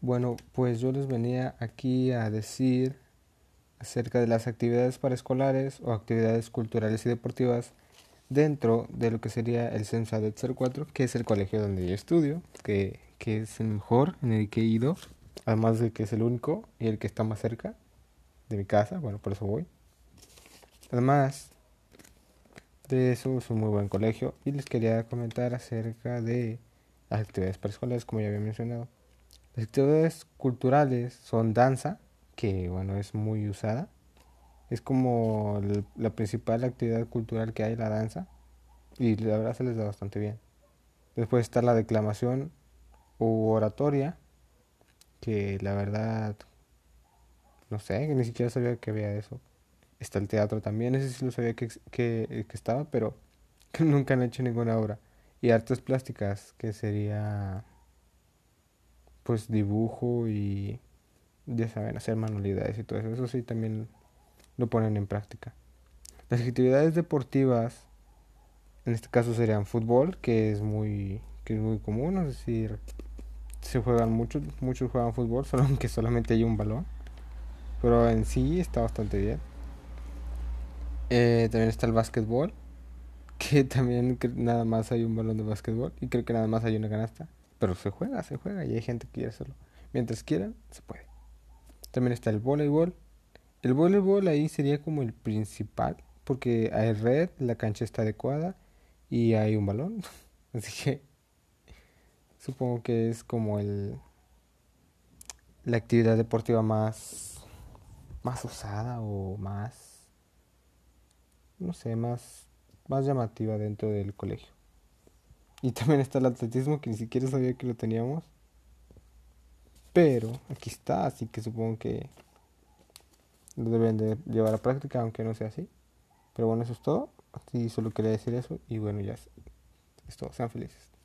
Bueno, pues yo les venía aquí a decir acerca de las actividades paraescolares o actividades culturales y deportivas dentro de lo que sería el de 04, que es el colegio donde yo estudio, que, que es el mejor en el que he ido, además de que es el único y el que está más cerca de mi casa, bueno, por eso voy. Además de eso, es un muy buen colegio y les quería comentar acerca de las actividades paraescolares, como ya había mencionado. Las actividades culturales son danza, que bueno, es muy usada. Es como la principal actividad cultural que hay, la danza. Y la verdad se les da bastante bien. Después está la declamación u oratoria, que la verdad, no sé, ni siquiera sabía que había eso. Está el teatro también, ese sí lo sabía que, que, que estaba, pero nunca han hecho ninguna obra. Y artes plásticas, que sería pues dibujo y ya saben, hacer manualidades y todo eso. Eso sí también lo ponen en práctica. Las actividades deportivas, en este caso serían fútbol, que es muy, que es muy común, es decir, se juegan muchos, muchos juegan fútbol, solo que solamente hay un balón. Pero en sí está bastante bien. Eh, también está el básquetbol, que también nada más hay un balón de básquetbol y creo que nada más hay una canasta. Pero se juega, se juega y hay gente que quiere hacerlo. Mientras quieran, se puede. También está el voleibol. El voleibol ahí sería como el principal, porque hay red, la cancha está adecuada y hay un balón. Así que supongo que es como el la actividad deportiva más más usada o más no sé, más más llamativa dentro del colegio. Y también está el atletismo, que ni siquiera sabía que lo teníamos. Pero aquí está, así que supongo que lo deben de llevar a práctica, aunque no sea así. Pero bueno, eso es todo. Así solo quería decir eso. Y bueno, ya es todo. Sean felices.